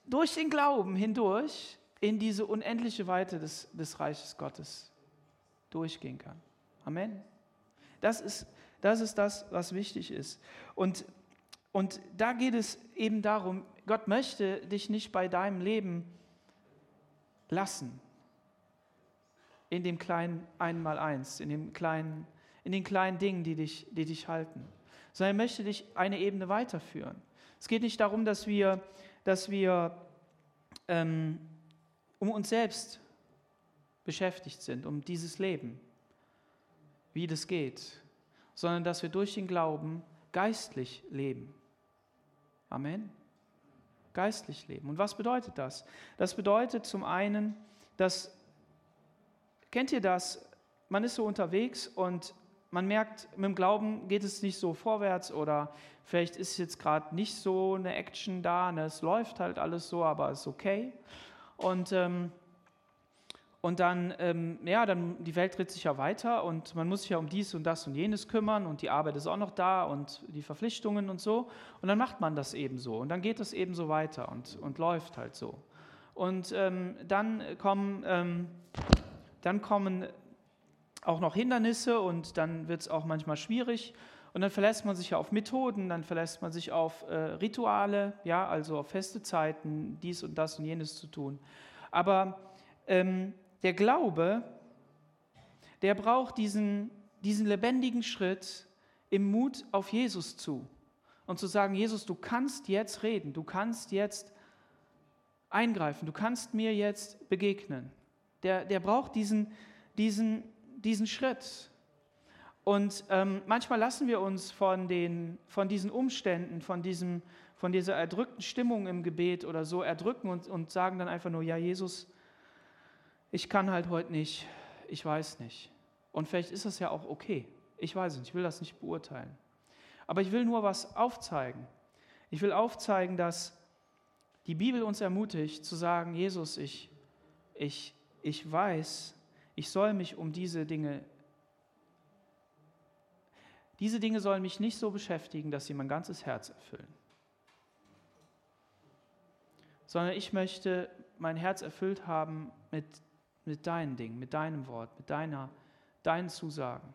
durch den Glauben hindurch in diese unendliche Weite des, des Reiches Gottes durchgehen kann. Amen. Das ist, das ist das, was wichtig ist. Und, und da geht es eben darum, Gott möchte dich nicht bei deinem Leben lassen. In dem kleinen Einmaleins, in, dem kleinen, in den kleinen Dingen, die dich, die dich halten. Sondern er möchte dich eine Ebene weiterführen. Es geht nicht darum, dass wir, dass wir ähm, um uns selbst beschäftigt sind, um dieses Leben, wie das geht, sondern dass wir durch den Glauben geistlich leben. Amen. Geistlich leben. Und was bedeutet das? Das bedeutet zum einen, dass, kennt ihr das? Man ist so unterwegs und man merkt, mit dem Glauben geht es nicht so vorwärts oder vielleicht ist jetzt gerade nicht so eine Action da, ne? es läuft halt alles so, aber es ist okay. Und, ähm, und dann, ähm, ja, dann, die Welt dreht sich ja weiter und man muss sich ja um dies und das und jenes kümmern und die Arbeit ist auch noch da und die Verpflichtungen und so. Und dann macht man das eben so und dann geht es eben so weiter und, und läuft halt so. Und ähm, dann kommen, ähm, dann kommen auch noch Hindernisse und dann wird es auch manchmal schwierig. Und dann verlässt man sich ja auf Methoden, dann verlässt man sich auf äh, Rituale, ja, also auf feste Zeiten, dies und das und jenes zu tun. Aber ähm, der Glaube, der braucht diesen, diesen lebendigen Schritt im Mut auf Jesus zu. Und zu sagen, Jesus, du kannst jetzt reden, du kannst jetzt eingreifen, du kannst mir jetzt begegnen. Der, der braucht diesen, diesen diesen Schritt. Und ähm, manchmal lassen wir uns von, den, von diesen Umständen, von, diesem, von dieser erdrückten Stimmung im Gebet oder so erdrücken und, und sagen dann einfach nur, ja Jesus, ich kann halt heute nicht, ich weiß nicht. Und vielleicht ist das ja auch okay. Ich weiß nicht, ich will das nicht beurteilen. Aber ich will nur was aufzeigen. Ich will aufzeigen, dass die Bibel uns ermutigt zu sagen, Jesus, ich, ich, ich weiß, ich soll mich um diese Dinge, diese Dinge sollen mich nicht so beschäftigen, dass sie mein ganzes Herz erfüllen, sondern ich möchte mein Herz erfüllt haben mit, mit deinen Dingen, mit deinem Wort, mit deiner, deinen Zusagen,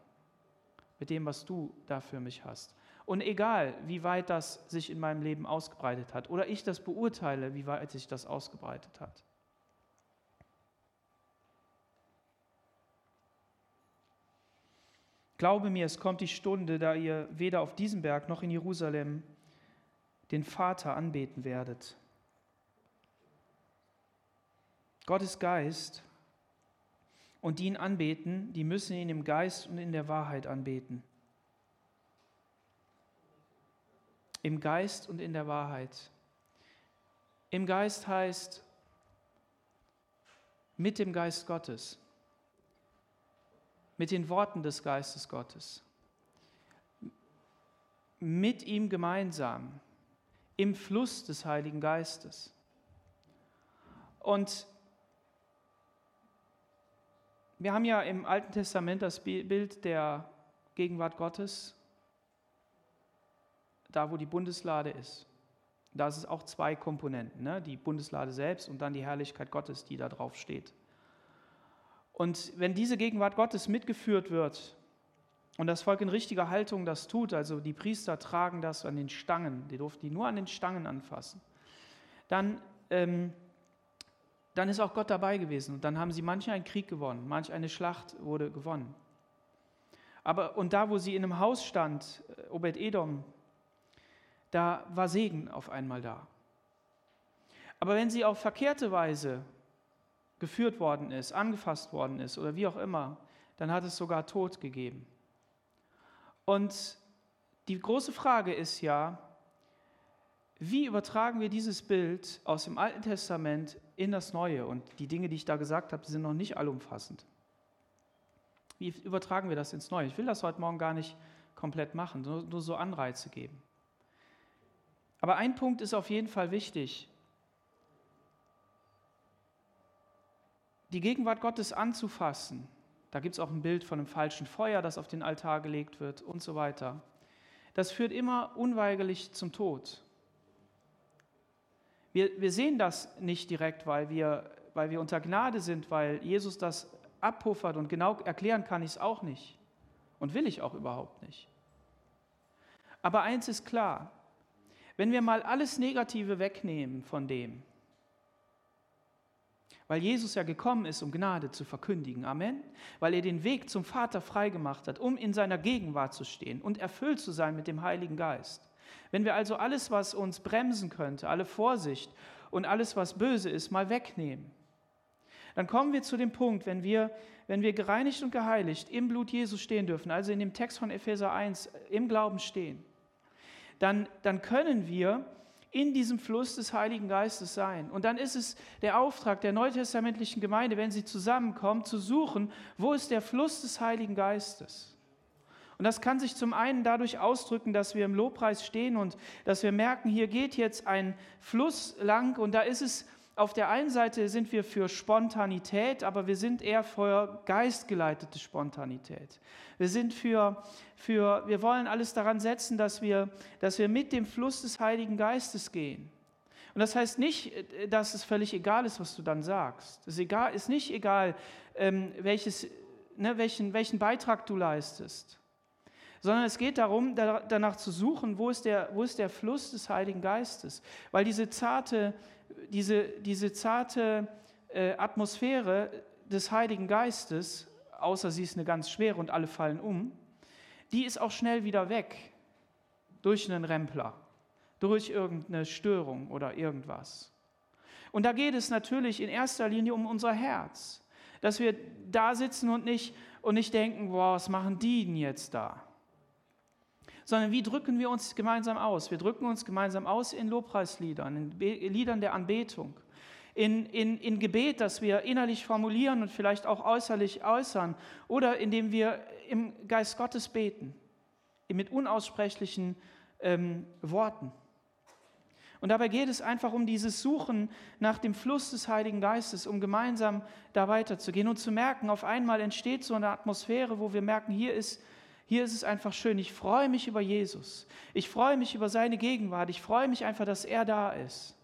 mit dem, was du da für mich hast. Und egal, wie weit das sich in meinem Leben ausgebreitet hat oder ich das beurteile, wie weit sich das ausgebreitet hat. Glaube mir, es kommt die Stunde, da ihr weder auf diesem Berg noch in Jerusalem den Vater anbeten werdet. Gott ist Geist und die ihn anbeten, die müssen ihn im Geist und in der Wahrheit anbeten. Im Geist und in der Wahrheit. Im Geist heißt mit dem Geist Gottes mit den Worten des Geistes Gottes. Mit ihm gemeinsam, im Fluss des Heiligen Geistes. Und wir haben ja im Alten Testament das Bild der Gegenwart Gottes, da wo die Bundeslade ist. Da ist es auch zwei Komponenten, ne? die Bundeslade selbst und dann die Herrlichkeit Gottes, die da drauf steht. Und wenn diese Gegenwart Gottes mitgeführt wird und das Volk in richtiger Haltung das tut, also die Priester tragen das an den Stangen, die durften die nur an den Stangen anfassen, dann, ähm, dann ist auch Gott dabei gewesen und dann haben sie manch einen Krieg gewonnen, manch eine Schlacht wurde gewonnen. Aber und da, wo sie in einem Haus stand, äh, Obed-Edom, da war Segen auf einmal da. Aber wenn sie auf verkehrte Weise geführt worden ist, angefasst worden ist oder wie auch immer, dann hat es sogar Tod gegeben. Und die große Frage ist ja, wie übertragen wir dieses Bild aus dem Alten Testament in das Neue? Und die Dinge, die ich da gesagt habe, sind noch nicht allumfassend. Wie übertragen wir das ins Neue? Ich will das heute Morgen gar nicht komplett machen, nur, nur so Anreize geben. Aber ein Punkt ist auf jeden Fall wichtig. Die Gegenwart Gottes anzufassen. Da gibt es auch ein Bild von einem falschen Feuer, das auf den Altar gelegt wird und so weiter. Das führt immer unweigerlich zum Tod. Wir, wir sehen das nicht direkt, weil wir, weil wir unter Gnade sind, weil Jesus das abpuffert und genau erklären kann ich es auch nicht und will ich auch überhaupt nicht. Aber eins ist klar, wenn wir mal alles Negative wegnehmen von dem, weil Jesus ja gekommen ist, um Gnade zu verkündigen, Amen, weil er den Weg zum Vater freigemacht hat, um in seiner Gegenwart zu stehen und erfüllt zu sein mit dem Heiligen Geist. Wenn wir also alles, was uns bremsen könnte, alle Vorsicht und alles, was böse ist, mal wegnehmen, dann kommen wir zu dem Punkt, wenn wir, wenn wir gereinigt und geheiligt im Blut Jesus stehen dürfen, also in dem Text von Epheser 1 im Glauben stehen, dann, dann können wir in diesem Fluss des Heiligen Geistes sein. Und dann ist es der Auftrag der neutestamentlichen Gemeinde, wenn sie zusammenkommt, zu suchen, wo ist der Fluss des Heiligen Geistes. Und das kann sich zum einen dadurch ausdrücken, dass wir im Lobpreis stehen und dass wir merken, hier geht jetzt ein Fluss lang und da ist es auf der einen Seite sind wir für Spontanität, aber wir sind eher für geistgeleitete Spontanität. Wir sind für, für, wir wollen alles daran setzen, dass wir, dass wir mit dem Fluss des Heiligen Geistes gehen. Und das heißt nicht, dass es völlig egal ist, was du dann sagst. Es ist, egal, ist nicht egal, ähm, welches, ne, welchen, welchen Beitrag du leistest, sondern es geht darum, danach zu suchen, wo ist der, wo ist der Fluss des Heiligen Geistes. Weil diese zarte diese, diese zarte äh, Atmosphäre des Heiligen Geistes, außer sie ist eine ganz schwere und alle fallen um, die ist auch schnell wieder weg durch einen Rempler, durch irgendeine Störung oder irgendwas. Und da geht es natürlich in erster Linie um unser Herz, dass wir da sitzen und nicht, und nicht denken, boah, was machen die denn jetzt da? Sondern wie drücken wir uns gemeinsam aus? Wir drücken uns gemeinsam aus in Lobpreisliedern, in Be Liedern der Anbetung, in, in, in Gebet, das wir innerlich formulieren und vielleicht auch äußerlich äußern, oder indem wir im Geist Gottes beten, mit unaussprechlichen ähm, Worten. Und dabei geht es einfach um dieses Suchen nach dem Fluss des Heiligen Geistes, um gemeinsam da weiterzugehen und zu merken, auf einmal entsteht so eine Atmosphäre, wo wir merken, hier ist hier ist es einfach schön. Ich freue mich über Jesus. Ich freue mich über seine Gegenwart. Ich freue mich einfach, dass er da ist.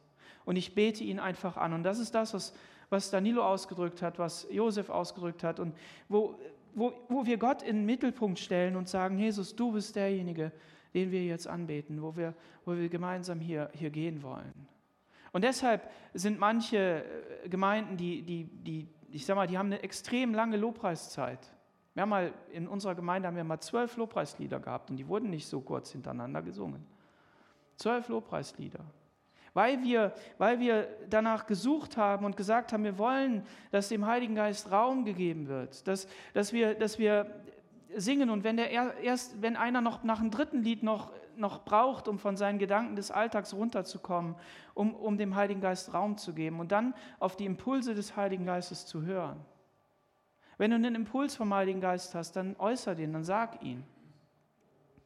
Und ich bete ihn einfach an. Und das ist das, was, was Danilo ausgedrückt hat, was Josef ausgedrückt hat. Und wo, wo, wo wir Gott in den Mittelpunkt stellen und sagen, Jesus, du bist derjenige, den wir jetzt anbeten, wo wir, wo wir gemeinsam hier, hier gehen wollen. Und deshalb sind manche Gemeinden, die, die, die, ich sag mal, die haben eine extrem lange Lobpreiszeit. Wir haben mal in unserer Gemeinde haben wir mal zwölf Lobpreislieder gehabt und die wurden nicht so kurz hintereinander gesungen. Zwölf Lobpreislieder. Weil wir, weil wir danach gesucht haben und gesagt haben, wir wollen, dass dem Heiligen Geist Raum gegeben wird, dass, dass, wir, dass wir singen und wenn, der erst, wenn einer noch nach dem dritten Lied noch, noch braucht, um von seinen Gedanken des Alltags runterzukommen, um, um dem Heiligen Geist Raum zu geben und dann auf die Impulse des Heiligen Geistes zu hören. Wenn du einen Impuls vom Heiligen Geist hast, dann äußer den, dann sag ihn.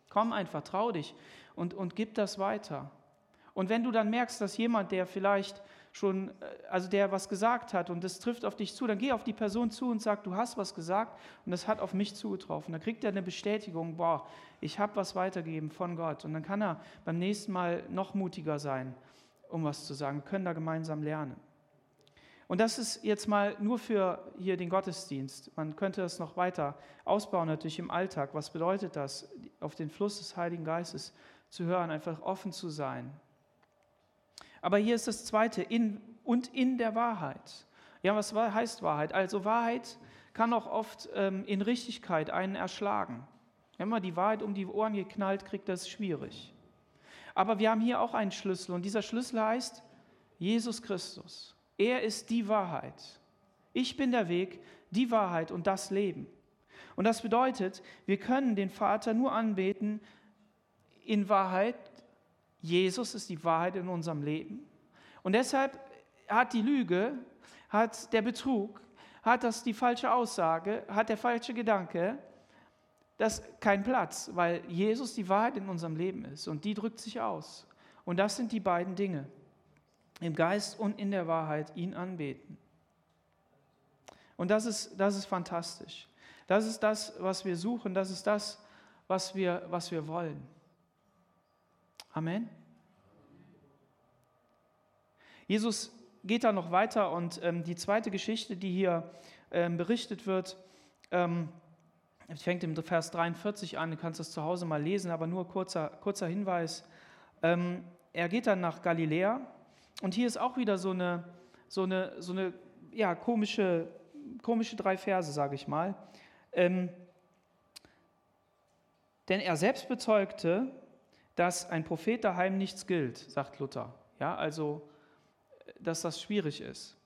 Komm einfach, trau dich und, und gib das weiter. Und wenn du dann merkst, dass jemand, der vielleicht schon, äh, also der was gesagt hat und das trifft auf dich zu, dann geh auf die Person zu und sag, du hast was gesagt und das hat auf mich zugetroffen. Dann kriegt er eine Bestätigung, boah, ich habe was weitergegeben von Gott. Und dann kann er beim nächsten Mal noch mutiger sein, um was zu sagen. Wir können da gemeinsam lernen. Und das ist jetzt mal nur für hier den Gottesdienst. Man könnte das noch weiter ausbauen, natürlich im Alltag. Was bedeutet das, auf den Fluss des Heiligen Geistes zu hören, einfach offen zu sein? Aber hier ist das Zweite, in und in der Wahrheit. Ja, was heißt Wahrheit? Also Wahrheit kann auch oft ähm, in Richtigkeit einen erschlagen. Wenn man die Wahrheit um die Ohren geknallt kriegt, das ist schwierig. Aber wir haben hier auch einen Schlüssel und dieser Schlüssel heißt Jesus Christus. Er ist die Wahrheit. Ich bin der Weg, die Wahrheit und das Leben. Und das bedeutet, wir können den Vater nur anbeten in Wahrheit. Jesus ist die Wahrheit in unserem Leben. Und deshalb hat die Lüge, hat der Betrug, hat das die falsche Aussage, hat der falsche Gedanke, das keinen Platz, weil Jesus die Wahrheit in unserem Leben ist und die drückt sich aus. Und das sind die beiden Dinge im Geist und in der Wahrheit ihn anbeten. Und das ist, das ist fantastisch. Das ist das, was wir suchen, das ist das, was wir, was wir wollen. Amen. Jesus geht da noch weiter und ähm, die zweite Geschichte, die hier ähm, berichtet wird, ähm, fängt im Vers 43 an, du kannst das zu Hause mal lesen, aber nur kurzer, kurzer Hinweis. Ähm, er geht dann nach Galiläa und hier ist auch wieder so eine, so eine, so eine ja, komische, komische drei Verse, sage ich mal. Ähm, denn er selbst bezeugte, dass ein Prophet daheim nichts gilt, sagt Luther. Ja, also, dass das schwierig ist.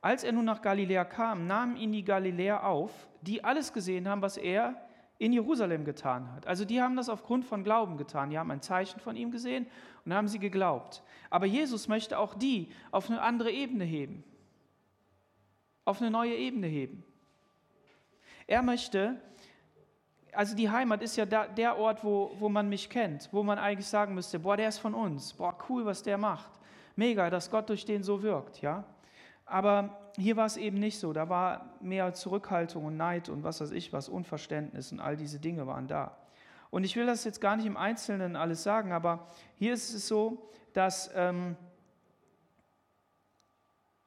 Als er nun nach Galiläa kam, nahmen ihn die Galiläer auf, die alles gesehen haben, was er in Jerusalem getan hat. Also die haben das aufgrund von Glauben getan. Die haben ein Zeichen von ihm gesehen und haben sie geglaubt. Aber Jesus möchte auch die auf eine andere Ebene heben. Auf eine neue Ebene heben. Er möchte, also die Heimat ist ja da, der Ort, wo, wo man mich kennt, wo man eigentlich sagen müsste, boah, der ist von uns, boah, cool, was der macht. Mega, dass Gott durch den so wirkt, ja. Aber hier war es eben nicht so. Da war mehr Zurückhaltung und Neid und was weiß ich was, Unverständnis und all diese Dinge waren da. Und ich will das jetzt gar nicht im Einzelnen alles sagen, aber hier ist es so, dass, ähm,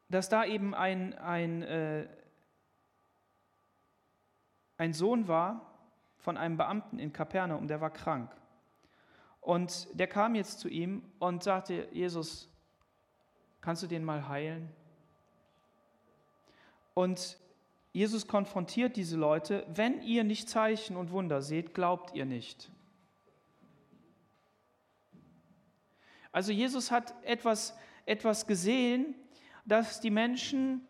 dass da eben ein, ein, äh, ein Sohn war von einem Beamten in Kapernaum, der war krank. Und der kam jetzt zu ihm und sagte, Jesus, kannst du den mal heilen? Und Jesus konfrontiert diese Leute, wenn ihr nicht Zeichen und Wunder seht, glaubt ihr nicht. Also Jesus hat etwas, etwas gesehen, dass die Menschen,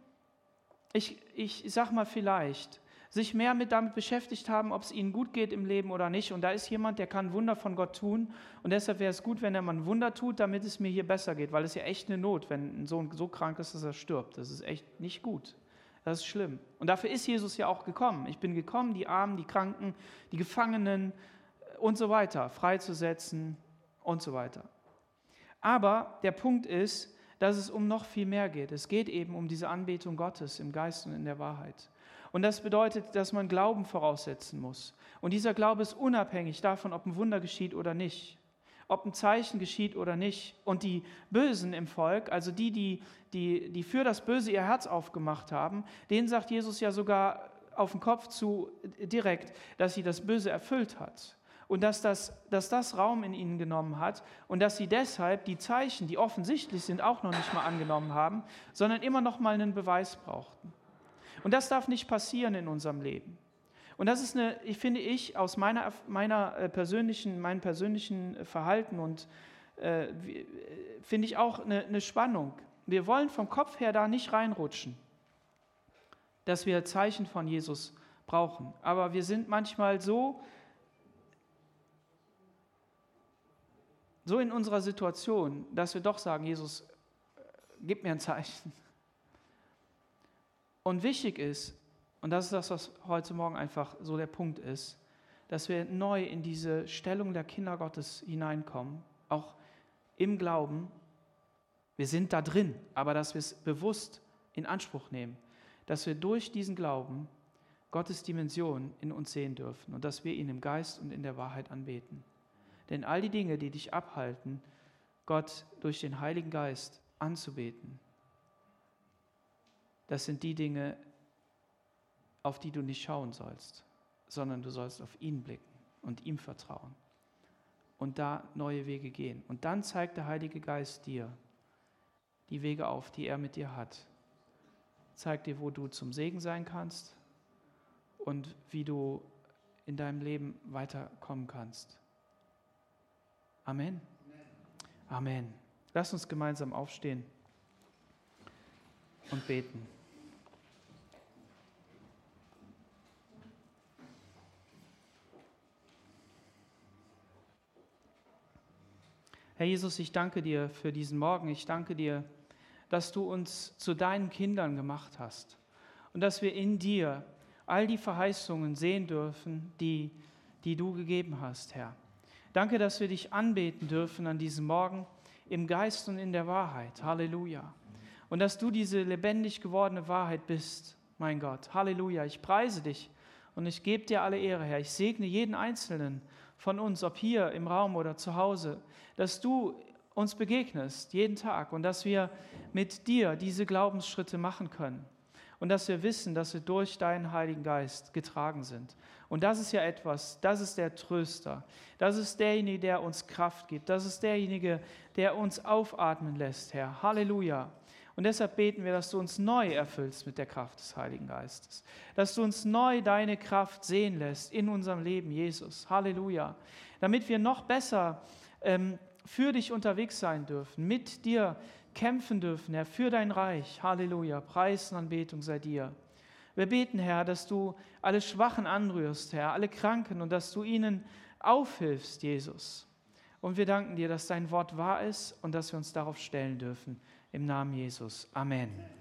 ich, ich sag mal vielleicht, sich mehr mit damit beschäftigt haben, ob es ihnen gut geht im Leben oder nicht. Und da ist jemand, der kann Wunder von Gott tun. Und deshalb wäre es gut, wenn er mal ein Wunder tut, damit es mir hier besser geht, weil es ja echt eine Not, wenn ein Sohn so krank ist, dass er stirbt. Das ist echt nicht gut. Das ist schlimm. Und dafür ist Jesus ja auch gekommen. Ich bin gekommen, die Armen, die Kranken, die Gefangenen und so weiter freizusetzen und so weiter. Aber der Punkt ist, dass es um noch viel mehr geht. Es geht eben um diese Anbetung Gottes im Geist und in der Wahrheit. Und das bedeutet, dass man Glauben voraussetzen muss. Und dieser Glaube ist unabhängig davon, ob ein Wunder geschieht oder nicht ob ein Zeichen geschieht oder nicht. Und die Bösen im Volk, also die, die, die, die für das Böse ihr Herz aufgemacht haben, denen sagt Jesus ja sogar auf den Kopf zu direkt, dass sie das Böse erfüllt hat. Und dass das, dass das Raum in ihnen genommen hat und dass sie deshalb die Zeichen, die offensichtlich sind, auch noch nicht mal angenommen haben, sondern immer noch mal einen Beweis brauchten. Und das darf nicht passieren in unserem Leben. Und das ist eine, ich finde ich, aus meiner, meiner äh, persönlichen, meinem persönlichen Verhalten und äh, finde ich auch eine, eine Spannung. Wir wollen vom Kopf her da nicht reinrutschen, dass wir Zeichen von Jesus brauchen. Aber wir sind manchmal so, so in unserer Situation, dass wir doch sagen, Jesus, äh, gib mir ein Zeichen. Und wichtig ist, und das ist das, was heute Morgen einfach so der Punkt ist, dass wir neu in diese Stellung der Kinder Gottes hineinkommen, auch im Glauben, Wir sind da drin, aber dass wir es bewusst in Anspruch nehmen, dass wir durch diesen Glauben Gottes Dimension in uns sehen dürfen und dass wir ihn im Geist und in der Wahrheit anbeten. Denn all die Dinge, die dich abhalten, Gott durch den Heiligen Geist anzubeten, das sind die Dinge, auf die du nicht schauen sollst, sondern du sollst auf ihn blicken und ihm vertrauen und da neue Wege gehen. Und dann zeigt der Heilige Geist dir die Wege auf, die er mit dir hat. Zeigt dir, wo du zum Segen sein kannst und wie du in deinem Leben weiterkommen kannst. Amen. Amen. Lass uns gemeinsam aufstehen und beten. Herr Jesus, ich danke dir für diesen Morgen. Ich danke dir, dass du uns zu deinen Kindern gemacht hast und dass wir in dir all die Verheißungen sehen dürfen, die, die du gegeben hast, Herr. Danke, dass wir dich anbeten dürfen an diesem Morgen im Geist und in der Wahrheit. Halleluja. Und dass du diese lebendig gewordene Wahrheit bist, mein Gott. Halleluja. Ich preise dich und ich gebe dir alle Ehre, Herr. Ich segne jeden Einzelnen von uns, ob hier im Raum oder zu Hause, dass du uns begegnest jeden Tag und dass wir mit dir diese Glaubensschritte machen können und dass wir wissen, dass wir durch deinen Heiligen Geist getragen sind. Und das ist ja etwas, das ist der Tröster, das ist derjenige, der uns Kraft gibt, das ist derjenige, der uns aufatmen lässt, Herr. Halleluja. Und deshalb beten wir, dass du uns neu erfüllst mit der Kraft des Heiligen Geistes. Dass du uns neu deine Kraft sehen lässt in unserem Leben, Jesus. Halleluja. Damit wir noch besser ähm, für dich unterwegs sein dürfen, mit dir kämpfen dürfen, Herr, für dein Reich. Halleluja. Preis und Anbetung sei dir. Wir beten, Herr, dass du alle Schwachen anrührst, Herr, alle Kranken und dass du ihnen aufhilfst, Jesus. Und wir danken dir, dass dein Wort wahr ist und dass wir uns darauf stellen dürfen. Im Namen Jesus. Amen.